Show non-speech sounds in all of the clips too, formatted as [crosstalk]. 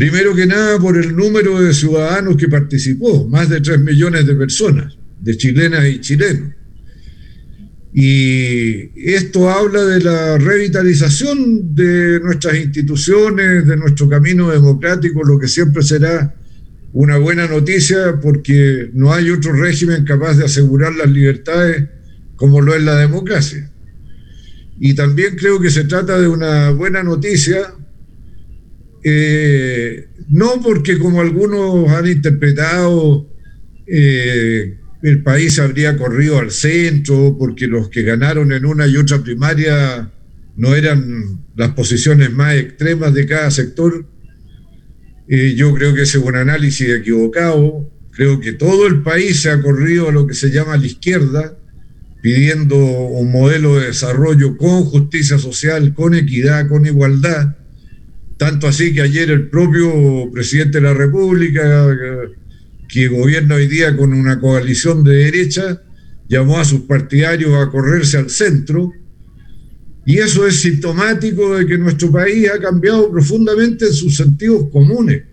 Primero que nada por el número de ciudadanos que participó, más de 3 millones de personas, de chilenas y chilenos. Y esto habla de la revitalización de nuestras instituciones, de nuestro camino democrático, lo que siempre será una buena noticia porque no hay otro régimen capaz de asegurar las libertades como lo es la democracia. Y también creo que se trata de una buena noticia, eh, no porque como algunos han interpretado, eh, el país habría corrido al centro, porque los que ganaron en una y otra primaria no eran las posiciones más extremas de cada sector. Yo creo que ese es un análisis equivocado. Creo que todo el país se ha corrido a lo que se llama la izquierda, pidiendo un modelo de desarrollo con justicia social, con equidad, con igualdad. Tanto así que ayer el propio presidente de la República, que gobierna hoy día con una coalición de derecha, llamó a sus partidarios a correrse al centro. Y eso es sintomático de que nuestro país ha cambiado profundamente en sus sentidos comunes.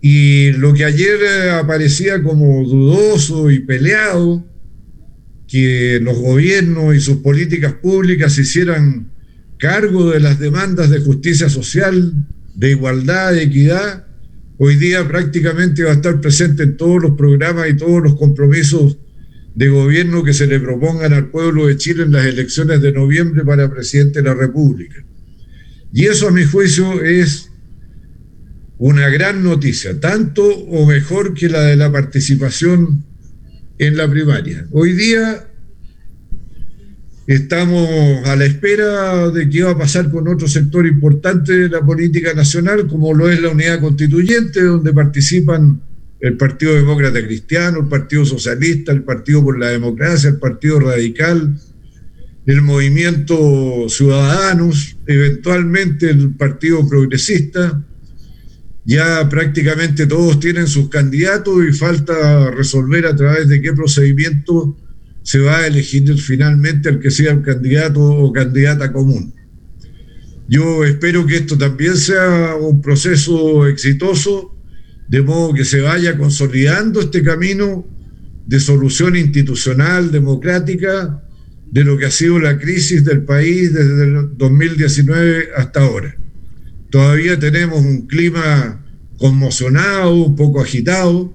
Y lo que ayer eh, aparecía como dudoso y peleado, que los gobiernos y sus políticas públicas se hicieran cargo de las demandas de justicia social, de igualdad, de equidad, hoy día prácticamente va a estar presente en todos los programas y todos los compromisos de gobierno que se le propongan al pueblo de Chile en las elecciones de noviembre para presidente de la República. Y eso a mi juicio es una gran noticia, tanto o mejor que la de la participación en la primaria. Hoy día Estamos a la espera de qué va a pasar con otro sector importante de la política nacional, como lo es la unidad constituyente, donde participan el Partido Demócrata Cristiano, el Partido Socialista, el Partido por la Democracia, el Partido Radical, el Movimiento Ciudadanos, eventualmente el Partido Progresista. Ya prácticamente todos tienen sus candidatos y falta resolver a través de qué procedimiento se va a elegir finalmente al que sea el candidato o candidata común. Yo espero que esto también sea un proceso exitoso, de modo que se vaya consolidando este camino de solución institucional, democrática, de lo que ha sido la crisis del país desde el 2019 hasta ahora. Todavía tenemos un clima conmocionado, un poco agitado,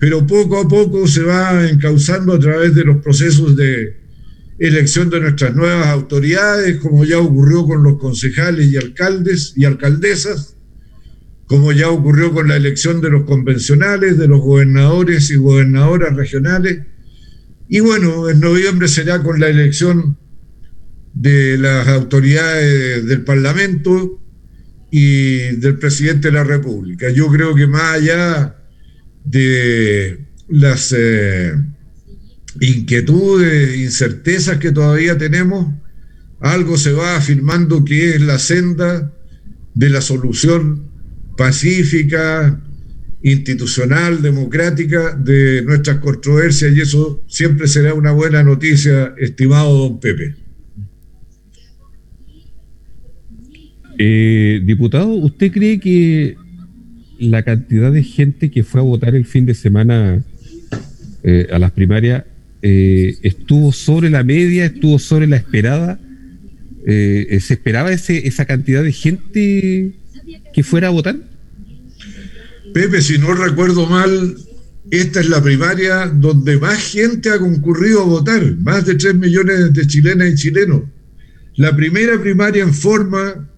pero poco a poco se va encauzando a través de los procesos de elección de nuestras nuevas autoridades, como ya ocurrió con los concejales y alcaldes y alcaldesas, como ya ocurrió con la elección de los convencionales, de los gobernadores y gobernadoras regionales. Y bueno, en noviembre será con la elección de las autoridades del Parlamento y del presidente de la República. Yo creo que más allá de las eh, inquietudes, incertezas que todavía tenemos, algo se va afirmando que es la senda de la solución pacífica, institucional, democrática de nuestras controversias y eso siempre será una buena noticia, estimado don Pepe. Eh, diputado, ¿usted cree que la cantidad de gente que fue a votar el fin de semana eh, a las primarias eh, estuvo sobre la media, estuvo sobre la esperada. Eh, ¿Se esperaba ese, esa cantidad de gente que fuera a votar? Pepe, si no recuerdo mal, esta es la primaria donde más gente ha concurrido a votar, más de 3 millones de chilenas y chilenos. La primera primaria en forma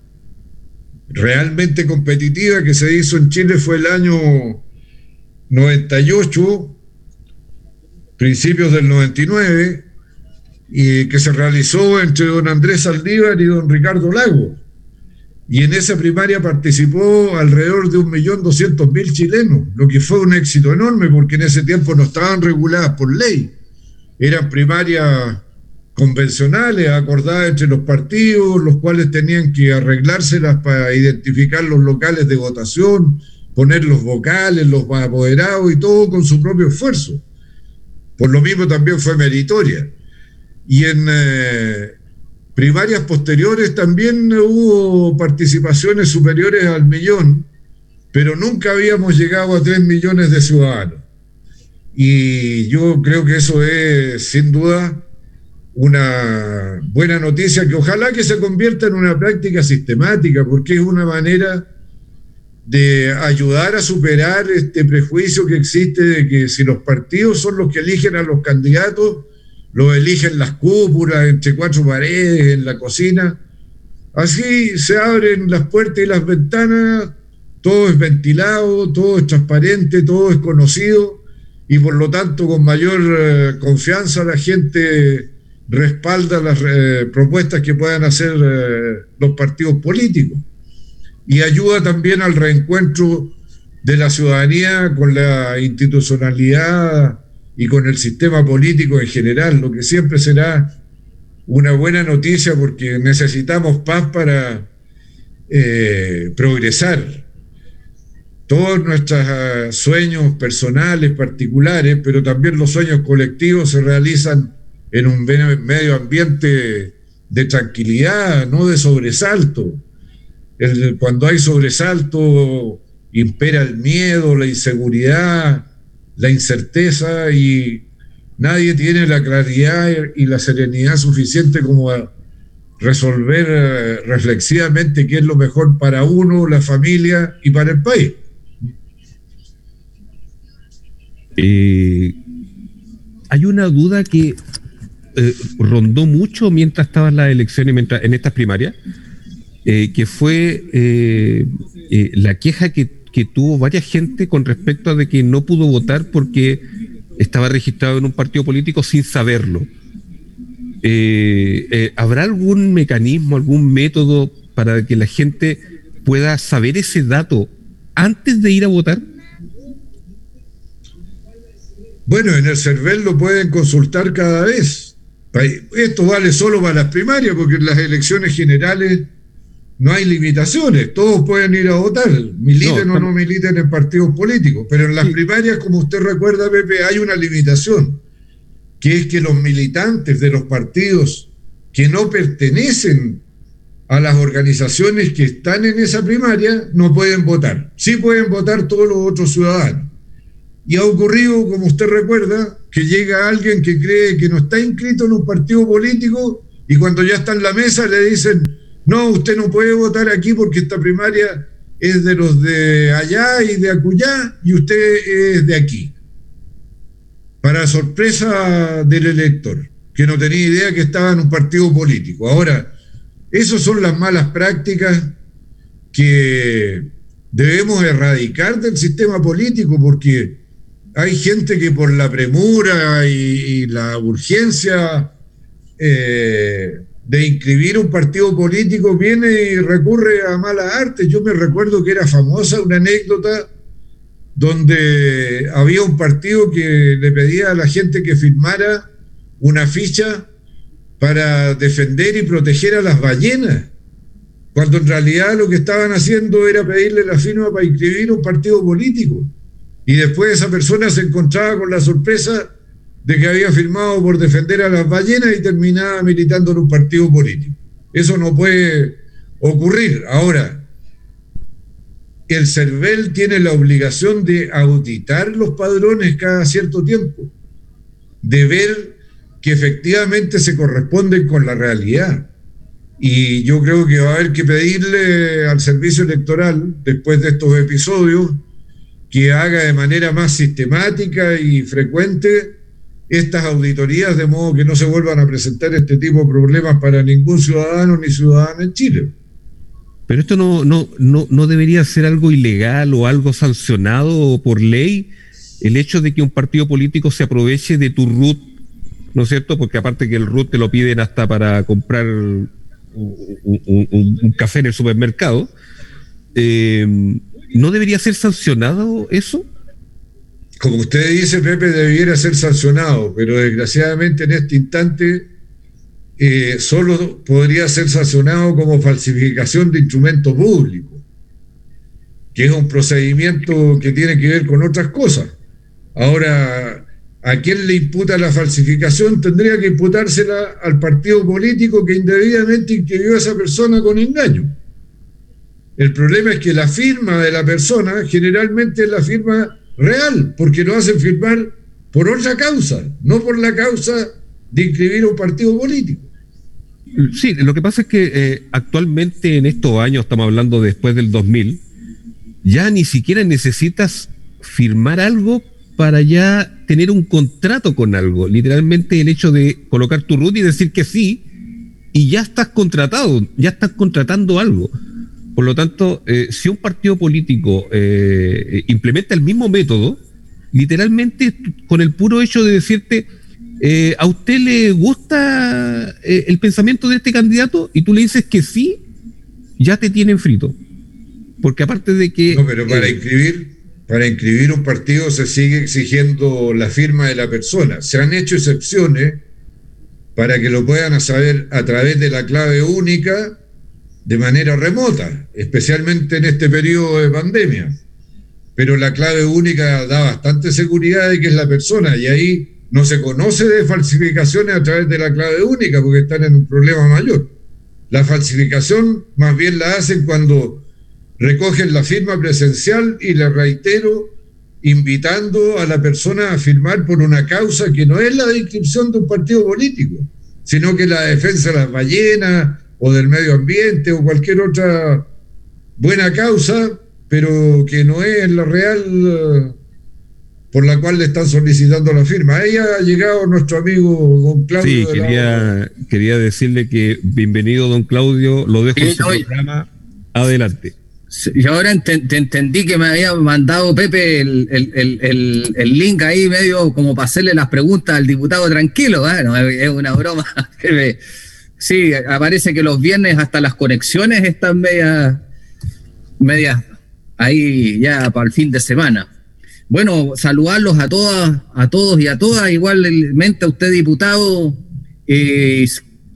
realmente competitiva que se hizo en Chile fue el año 98, principios del 99, y que se realizó entre don Andrés Saldívar y don Ricardo Lago. Y en esa primaria participó alrededor de 1.200.000 chilenos, lo que fue un éxito enorme porque en ese tiempo no estaban reguladas por ley. Eran primarias convencionales acordadas entre los partidos, los cuales tenían que arreglárselas para identificar los locales de votación, poner los vocales, los apoderados y todo con su propio esfuerzo. Por lo mismo también fue meritoria. Y en eh, primarias posteriores también hubo participaciones superiores al millón, pero nunca habíamos llegado a 3 millones de ciudadanos. Y yo creo que eso es, sin duda, una buena noticia que ojalá que se convierta en una práctica sistemática, porque es una manera de ayudar a superar este prejuicio que existe de que si los partidos son los que eligen a los candidatos, los eligen las cúpulas, entre cuatro paredes, en la cocina. Así se abren las puertas y las ventanas, todo es ventilado, todo es transparente, todo es conocido y por lo tanto con mayor eh, confianza la gente respalda las eh, propuestas que puedan hacer eh, los partidos políticos y ayuda también al reencuentro de la ciudadanía con la institucionalidad y con el sistema político en general, lo que siempre será una buena noticia porque necesitamos paz para eh, progresar. Todos nuestros ah, sueños personales, particulares, pero también los sueños colectivos se realizan en un medio ambiente de tranquilidad, no de sobresalto cuando hay sobresalto, impera el miedo, la inseguridad, la incerteza y nadie tiene la claridad y la serenidad suficiente como a resolver eh, reflexivamente qué es lo mejor para uno, la familia y para el país. Eh, hay una duda que eh, rondó mucho mientras estaban las elecciones, mientras, en estas primarias, eh, que fue eh, eh, la queja que, tuvo varias gente con respecto a de que no pudo votar porque estaba registrado en un partido político sin saberlo. ¿Habrá algún mecanismo, algún método para que la gente pueda saber ese dato antes de ir a votar? Bueno, en el CERVEL lo pueden consultar cada vez. Esto vale solo para las primarias, porque en las elecciones generales no hay limitaciones, todos pueden ir a votar, militen o no militen en partidos políticos, pero en las primarias, como usted recuerda, Pepe, hay una limitación, que es que los militantes de los partidos que no pertenecen a las organizaciones que están en esa primaria no pueden votar. Sí pueden votar todos los otros ciudadanos. Y ha ocurrido, como usted recuerda, que llega alguien que cree que no está inscrito en un partido político y cuando ya está en la mesa le dicen, no, usted no puede votar aquí porque esta primaria es de los de allá y de acullá y usted es de aquí. Para sorpresa del elector, que no tenía idea que estaba en un partido político. Ahora, esas son las malas prácticas que debemos erradicar del sistema político porque hay gente que por la premura y, la urgencia eh, de inscribir un partido político viene y recurre a malas artes. Yo me recuerdo que era famosa una anécdota donde había un partido que le pedía a la gente que firmara una ficha para defender y proteger a las ballenas, cuando en realidad lo que estaban haciendo era pedirle la firma para inscribir un partido político. Y después esa persona se encontraba con la sorpresa de que había firmado por defender a las ballenas y terminaba militando en un partido político. Eso no puede ocurrir. Ahora, el CERVEL tiene la obligación de auditar los padrones cada cierto tiempo, de ver que efectivamente se corresponden con la realidad. Y yo creo que va a haber que pedirle al servicio electoral, después de estos episodios, que haga de manera más sistemática y frecuente estas auditorías de modo que no se vuelvan a presentar este tipo de problemas para ningún ciudadano ni ciudadana en Chile. Pero esto no, no, no, no debería ser algo ilegal o algo sancionado por ley, el hecho de que un partido político se aproveche de tu RUT, ¿no es cierto? Porque aparte que el RUT te lo piden hasta para comprar un, café en el supermercado, eh, ¿no debería ser sancionado eso? como usted dice, Pepe, debiera ser sancionado, pero desgraciadamente en este instante eh, solo podría ser sancionado como falsificación de instrumento público, que es un procedimiento que tiene que ver con otras cosas. Ahora, ¿a quién le imputa la falsificación? Tendría que imputársela al partido político que indebidamente inscribió a esa persona con engaño. El problema es que la firma de la persona generalmente es la firma real, porque lo hacen firmar por otra causa, no por la causa de inscribir un partido político. Sí, lo que pasa es que eh, actualmente en estos años, estamos hablando después del 2000, ya ni siquiera necesitas firmar algo para ya tener un contrato con algo. Literalmente el hecho de colocar tu root y decir que sí, y ya estás contratado, ya estás contratando algo. Por lo tanto, eh, si un partido político eh, implementa el mismo método, literalmente con el puro hecho de decirte, eh, ¿a usted le gusta el pensamiento de este candidato? Y tú le dices que sí, ya te tienen frito. Porque aparte de que... No, pero para inscribir, para inscribir un partido se sigue exigiendo la firma de la persona. Se han hecho excepciones para que lo puedan saber a través de la clave única de manera remota, especialmente en este periodo de pandemia. Pero la clave única da bastante seguridad de que es la persona y ahí no se conoce de falsificaciones a través de la clave única porque están en un problema mayor. La falsificación más bien la hacen cuando recogen la firma presencial y le reitero, invitando a la persona a firmar por una causa que no es la inscripción de un partido político, sino que la defensa de las ballenas, o del medio ambiente o cualquier otra buena causa, pero que no es la real eh, por la cual le están solicitando la firma. Ahí ha llegado nuestro amigo don Claudio. Sí, quería, quería decirle que bienvenido don Claudio, lo dejo en su programa. Adelante. Y ahora te, entendí que me había mandado Pepe el, el, el, link ahí medio como para hacerle las preguntas al diputado tranquilo. Bueno, es una broma. [laughs] Sí, aparece que los viernes hasta las conexiones están medias, medias ahí ya para el fin de semana. Bueno, saludarlos a todas, a todos y a todas, igualmente a usted, diputado, eh,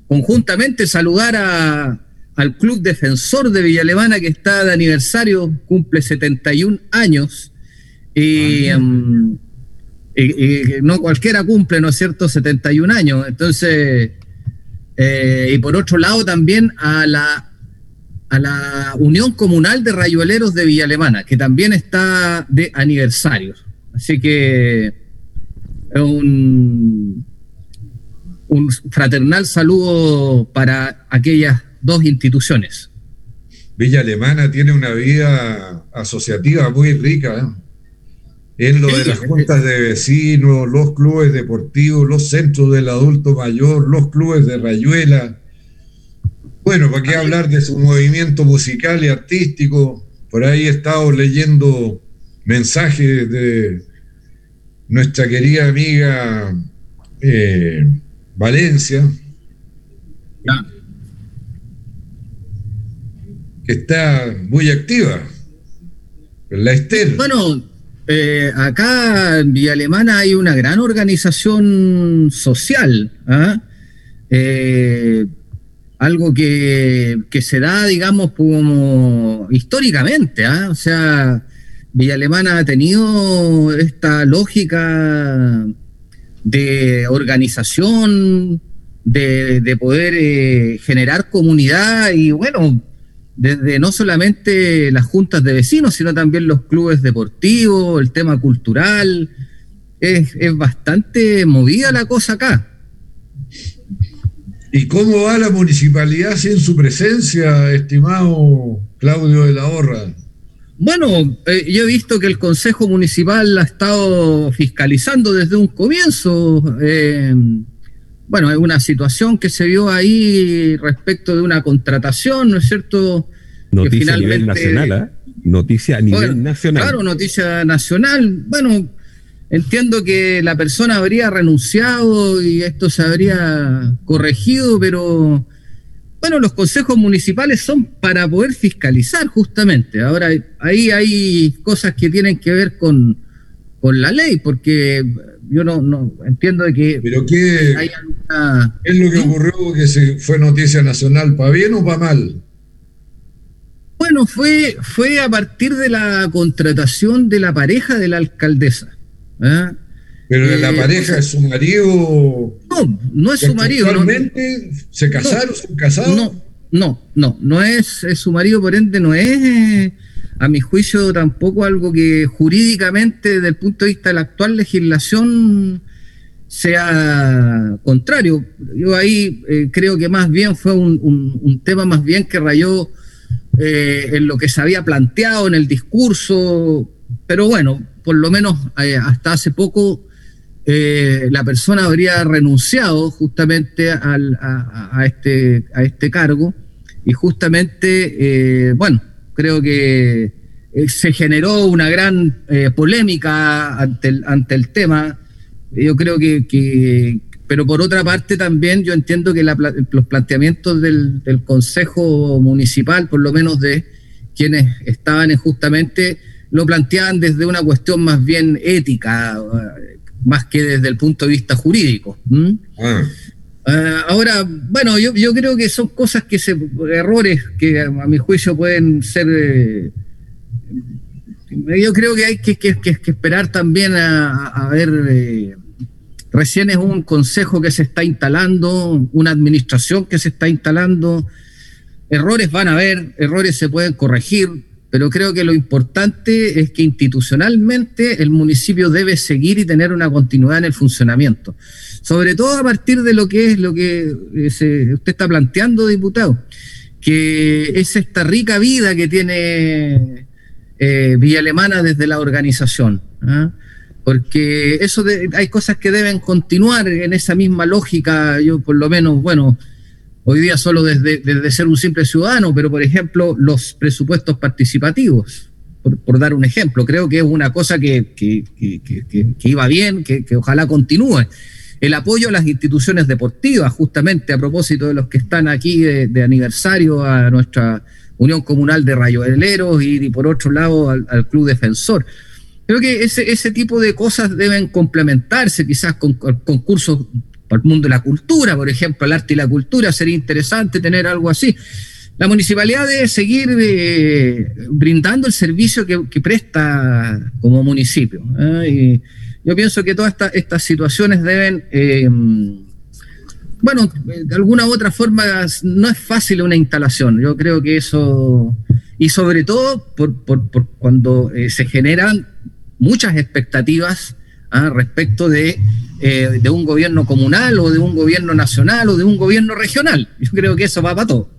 conjuntamente saludar a, al Club Defensor de Villa Alemana que está de aniversario, cumple 71 años. Y, ah, em, no cualquiera cumple, ¿no es cierto?, 71 años. Entonces, eh, y por otro lado también a la, a la Unión Comunal de Rayueleros de Villa Alemana, que también está de aniversario. Así que un, un fraternal saludo para aquellas dos instituciones. Villa Alemana tiene una vida asociativa muy rica. ¿eh? En lo de las juntas de vecinos, los clubes deportivos, los centros del adulto mayor, los clubes de Rayuela. Bueno, ¿para qué hablar de su movimiento musical y artístico? Por ahí he estado leyendo mensajes de nuestra querida amiga eh, Valencia, que está muy activa. La Esther. Bueno, eh, acá en Villa Alemana hay una gran organización social, ¿ah? eh, algo que, se da, digamos, como históricamente, ¿ah? o sea, Villa Alemana ha tenido esta lógica de organización, de, poder eh, generar comunidad y bueno, desde no solamente las juntas de vecinos, sino también los clubes deportivos, el tema cultural. Es, bastante movida la cosa acá. ¿Y cómo va la municipalidad sin su presencia, estimado Claudio de la Horra? Bueno, eh, yo he visto que el Consejo Municipal ha estado fiscalizando desde un comienzo. Eh, bueno, es una situación que se vio ahí respecto de una contratación, ¿no es cierto? Noticia a nivel nacional, ¿eh? Noticia a nivel nacional. Claro, noticia nacional. Bueno, entiendo que la persona habría renunciado y esto se habría corregido, pero bueno, los consejos municipales son para poder fiscalizar justamente. Ahora, ahí hay cosas que tienen que ver con, con la ley, porque yo no, no entiendo de que ¿Pero qué es lo que ocurrió que se fue noticia nacional? ¿Para bien o para mal? Bueno, fue, fue a partir de la contratación de la pareja de la alcaldesa. ¿ah? Pero la eh, pareja es su marido. No, no es su marido. ¿Se casaron? ¿Son casados? No, no, no, no es, su marido, por ende, no es, eh, a mi juicio, tampoco algo que jurídicamente, desde el punto de vista de la actual legislación, sea contrario. Yo ahí eh, creo que más bien fue un, tema más bien que rayó eh, en lo que se había planteado en el discurso, pero bueno, por lo menos hasta hace poco la persona habría renunciado justamente a, este, a este cargo y justamente, eh, bueno, creo que eh, se generó una gran eh, polémica ante el, ante el tema. Yo creo que, pero por otra parte también yo entiendo que los planteamientos del, Consejo Municipal, por lo menos de quienes estaban justamente, lo planteaban desde una cuestión más bien ética, más que desde el punto de vista jurídico. Ahora, bueno, yo, yo, creo que son cosas que se, errores que a, mi juicio pueden ser. Eh, yo creo que hay que, esperar también a, ver. Eh, recién es un consejo que se está instalando, una administración que se está instalando. Errores van a haber, errores se pueden corregir, pero creo que lo importante es que institucionalmente el municipio debe seguir y tener una continuidad en el funcionamiento sobre todo a partir de lo que es lo que eh, usted está planteando, diputado, que es esta rica vida que tiene eh, Villa Alemana desde la organización. ¿ah? Porque eso hay cosas que deben continuar en esa misma lógica. Yo, por lo menos, bueno, hoy día solo desde, ser un simple ciudadano, pero por ejemplo, los presupuestos participativos. Por, dar un ejemplo, creo que es una cosa que, que, que iba bien, que, ojalá continúe el apoyo a las instituciones deportivas, justamente a propósito de los que están aquí de, aniversario a nuestra Unión Comunal de Rayueleros y, y por otro lado al, Club Defensor. Creo que ese, ese tipo de cosas deben complementarse quizás con, concursos para el mundo de la cultura, por ejemplo, el arte y la cultura, sería interesante tener algo así. La municipalidad debe seguir eh, brindando el servicio que, presta como municipio. ¿eh? Yo pienso que todas estas situaciones deben, eh, bueno, de alguna u otra forma no es fácil una instalación. Yo creo que eso, y sobre todo por, cuando eh, se generan muchas expectativas ¿ah? respecto de, eh, de un gobierno comunal o de un gobierno nacional o de un gobierno regional. Yo creo que eso va para todo.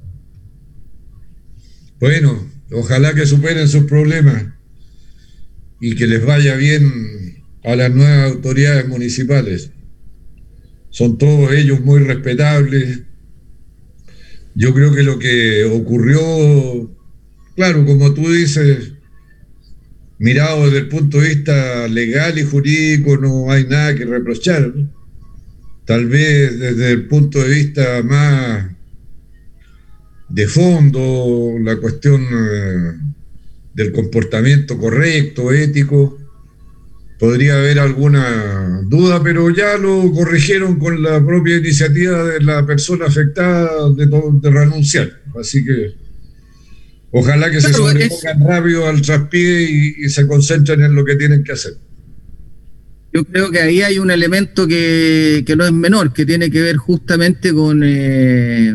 Bueno, ojalá que superen sus problemas y que les vaya bien a las nuevas autoridades municipales. Son todos ellos muy respetables. Yo creo que lo que ocurrió, claro, como tú dices, mirado desde el punto de vista legal y jurídico, no hay nada que reprochar. Tal vez desde el punto de vista más de fondo, la cuestión eh, del comportamiento correcto, ético, podría haber alguna duda, pero ya lo corrigieron con la propia iniciativa de la persona afectada de, de renunciar. Así que ojalá que se sobrepongan rápido al traspié y, se concentren en lo que tienen que hacer. Yo creo que ahí hay un elemento que, no es menor, que tiene que ver justamente con, eh,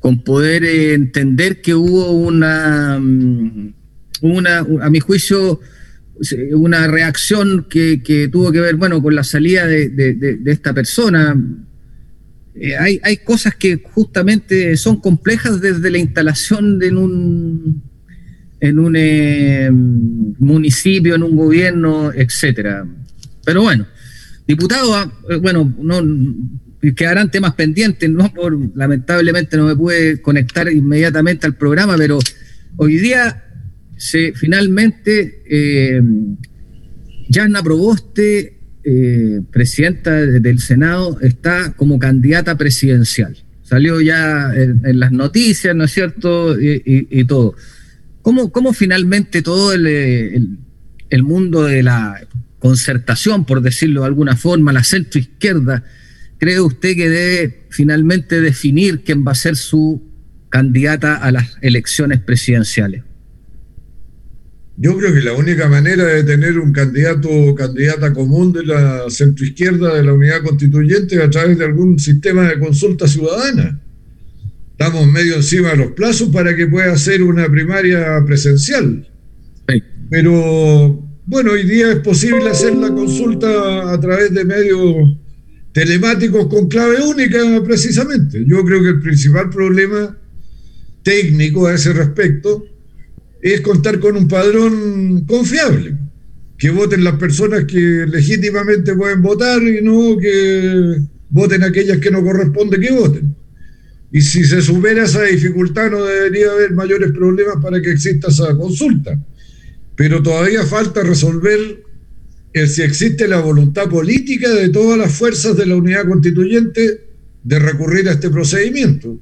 con poder entender que hubo una, mm, una, a mi juicio, una reacción que, tuvo que ver, bueno, con la salida de, esta persona. Eh, hay, cosas que justamente son complejas desde la instalación en un, en un eh, municipio, en un gobierno, etcétera. Pero bueno, diputado, ah, eh, bueno, no quedarán temas pendientes, no por lamentablemente no me pude conectar inmediatamente al programa, pero hoy día se, finalmente eh, Yana Proboste, eh, presidenta del Senado, está como candidata presidencial. Salió ya en, las noticias, ¿no es cierto? Y, todo. ¿Cómo, ¿Cómo, finalmente todo el, el, mundo de la concertación, por decirlo de alguna forma, la centro izquierda, cree usted que debe finalmente definir quién va a ser su candidata a las elecciones presidenciales? Yo creo que la única manera de tener un candidato o candidata común de la centroizquierda de la unidad constituyente es a través de algún sistema de consulta ciudadana. estamos medio encima de los plazos para que pueda ser una primaria presencial. Pero bueno, hoy día es posible hacer la consulta a través de medios telemáticos con clave única precisamente. Yo creo que el principal problema técnico a ese respecto es contar con un padrón confiable, que voten las personas que legítimamente pueden votar y no que voten aquellas que no corresponde que voten. Y si se supera esa dificultad no debería haber mayores problemas para que exista esa consulta. Pero todavía falta resolver el si existe la voluntad política de todas las fuerzas de la unidad constituyente de recurrir a este procedimiento.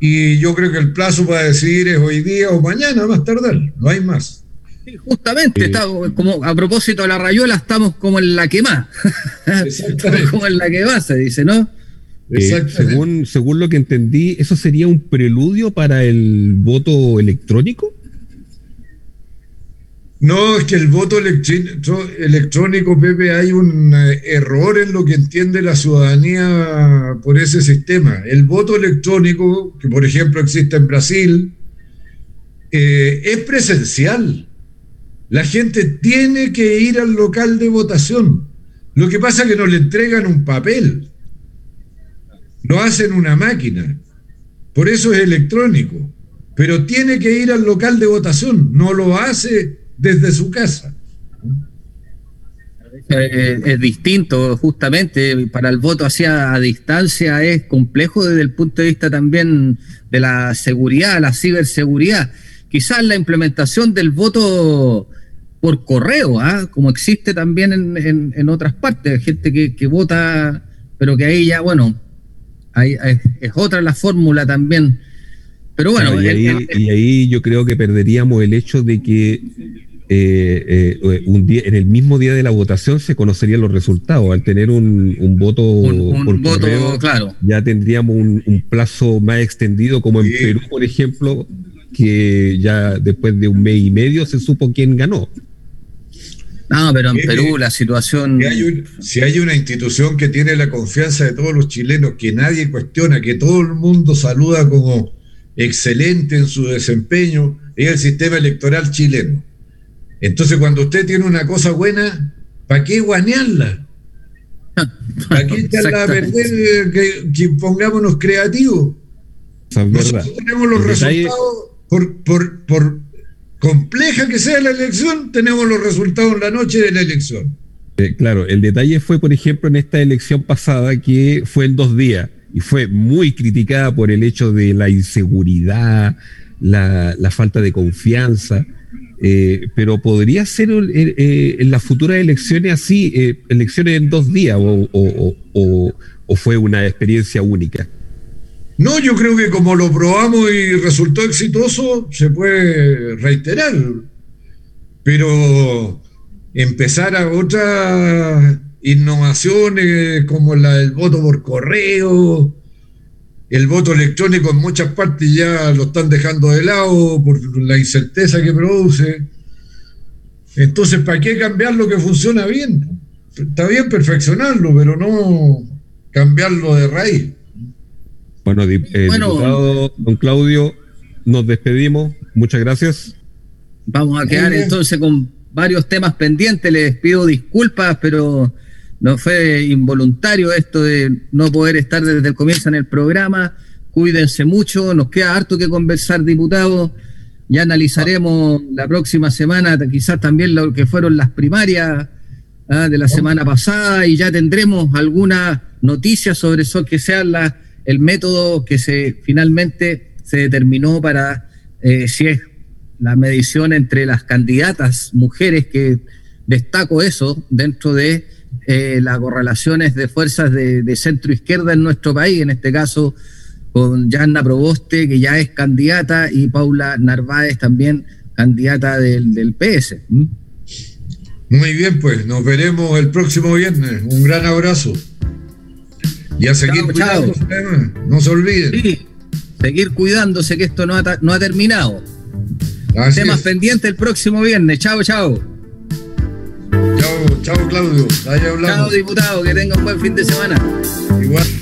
Y yo creo que el plazo para decidir es hoy día o mañana, más tardar, no hay más. justamente, está, como a propósito de la rayuela, estamos como en la que más. [laughs] como en la que más, se dice, ¿no? Eh, según, según lo que entendí, ¿eso sería un preludio para el voto electrónico? No, es que el voto electrónico, Pepe, hay un eh, error en lo que entiende la ciudadanía por ese sistema. El voto electrónico, que por ejemplo existe en Brasil, eh, es presencial. La gente tiene que ir al local de votación. Lo que pasa es que no le entregan un papel, lo hacen una máquina. Por eso es electrónico. Pero tiene que ir al local de votación, no lo hace desde su casa. Eh, es distinto, justamente, para el voto hacia a distancia es complejo desde el punto de vista también de la seguridad, la ciberseguridad. Quizás la implementación del voto por correo, ¿ah? como existe también en, otras partes, gente que, vota, pero que ahí ya, bueno, es otra la fórmula también. Pero bueno, y, ahí, yo creo que perderíamos el hecho de que eh, eh, un día, en el mismo día de la votación se conocerían los resultados. Al tener un, voto por correo, claro. ya tendríamos un, plazo más extendido, como en Perú, por ejemplo, que ya después de un mes y medio se supo quién ganó. No, pero en Perú la situación... Si hay, una institución que tiene la confianza de todos los chilenos, que nadie cuestiona, que todo el mundo saluda como excelente en su desempeño, es el sistema electoral chileno. Entonces, cuando usted tiene una cosa buena, ¿para qué guanearla? [laughs] ¿Para qué echarla a perder que, pongámonos creativos? Nosotros tenemos los resultados, por, por, por compleja que sea la elección, tenemos los resultados en la noche de la elección. Eh, claro, el detalle fue, por ejemplo, en esta elección pasada que fue en dos días y fue muy criticada por el hecho de la inseguridad, la, la falta de confianza. Eh, pero podría ser eh, en las futuras elecciones así, eh, elecciones en dos días, o, fue una experiencia única. No, yo creo que como lo probamos y resultó exitoso, se puede reiterar. Pero empezar a otras innovaciones como la del voto por correo, el voto electrónico en muchas partes ya lo están dejando de lado por la incerteza que produce. Entonces, ¿para qué cambiar lo que funciona bien? Está bien perfeccionarlo, pero no cambiarlo de raíz. Bueno, eh, diputado don Claudio, nos despedimos. Muchas gracias. Vamos a quedar entonces con varios temas pendientes. Les pido disculpas, pero no fue involuntario esto de no poder estar desde el comienzo en el programa. Cuídense mucho, nos queda harto que conversar, diputados. Ya analizaremos la próxima semana, quizás también lo que fueron las primarias ¿ah? de la semana pasada y ya tendremos alguna noticia sobre eso que sea el método que se finalmente se determinó para eh, si es la medición entre las candidatas mujeres que destaco eso dentro de eh, las correlaciones de fuerzas de, centro izquierda en nuestro país, en este caso con Yanna Proboste, que ya es candidata, y Paula Narváez también candidata del, PS. Muy bien, pues nos veremos el próximo viernes. Un gran abrazo. Y a seguir cuidándose, no se olviden. seguir cuidándose que esto no ha, no ha terminado. Temas pendientes el próximo viernes. Chao, chao. Chao, Claudio. Chao diputado, que tenga un buen fin de semana. Igual.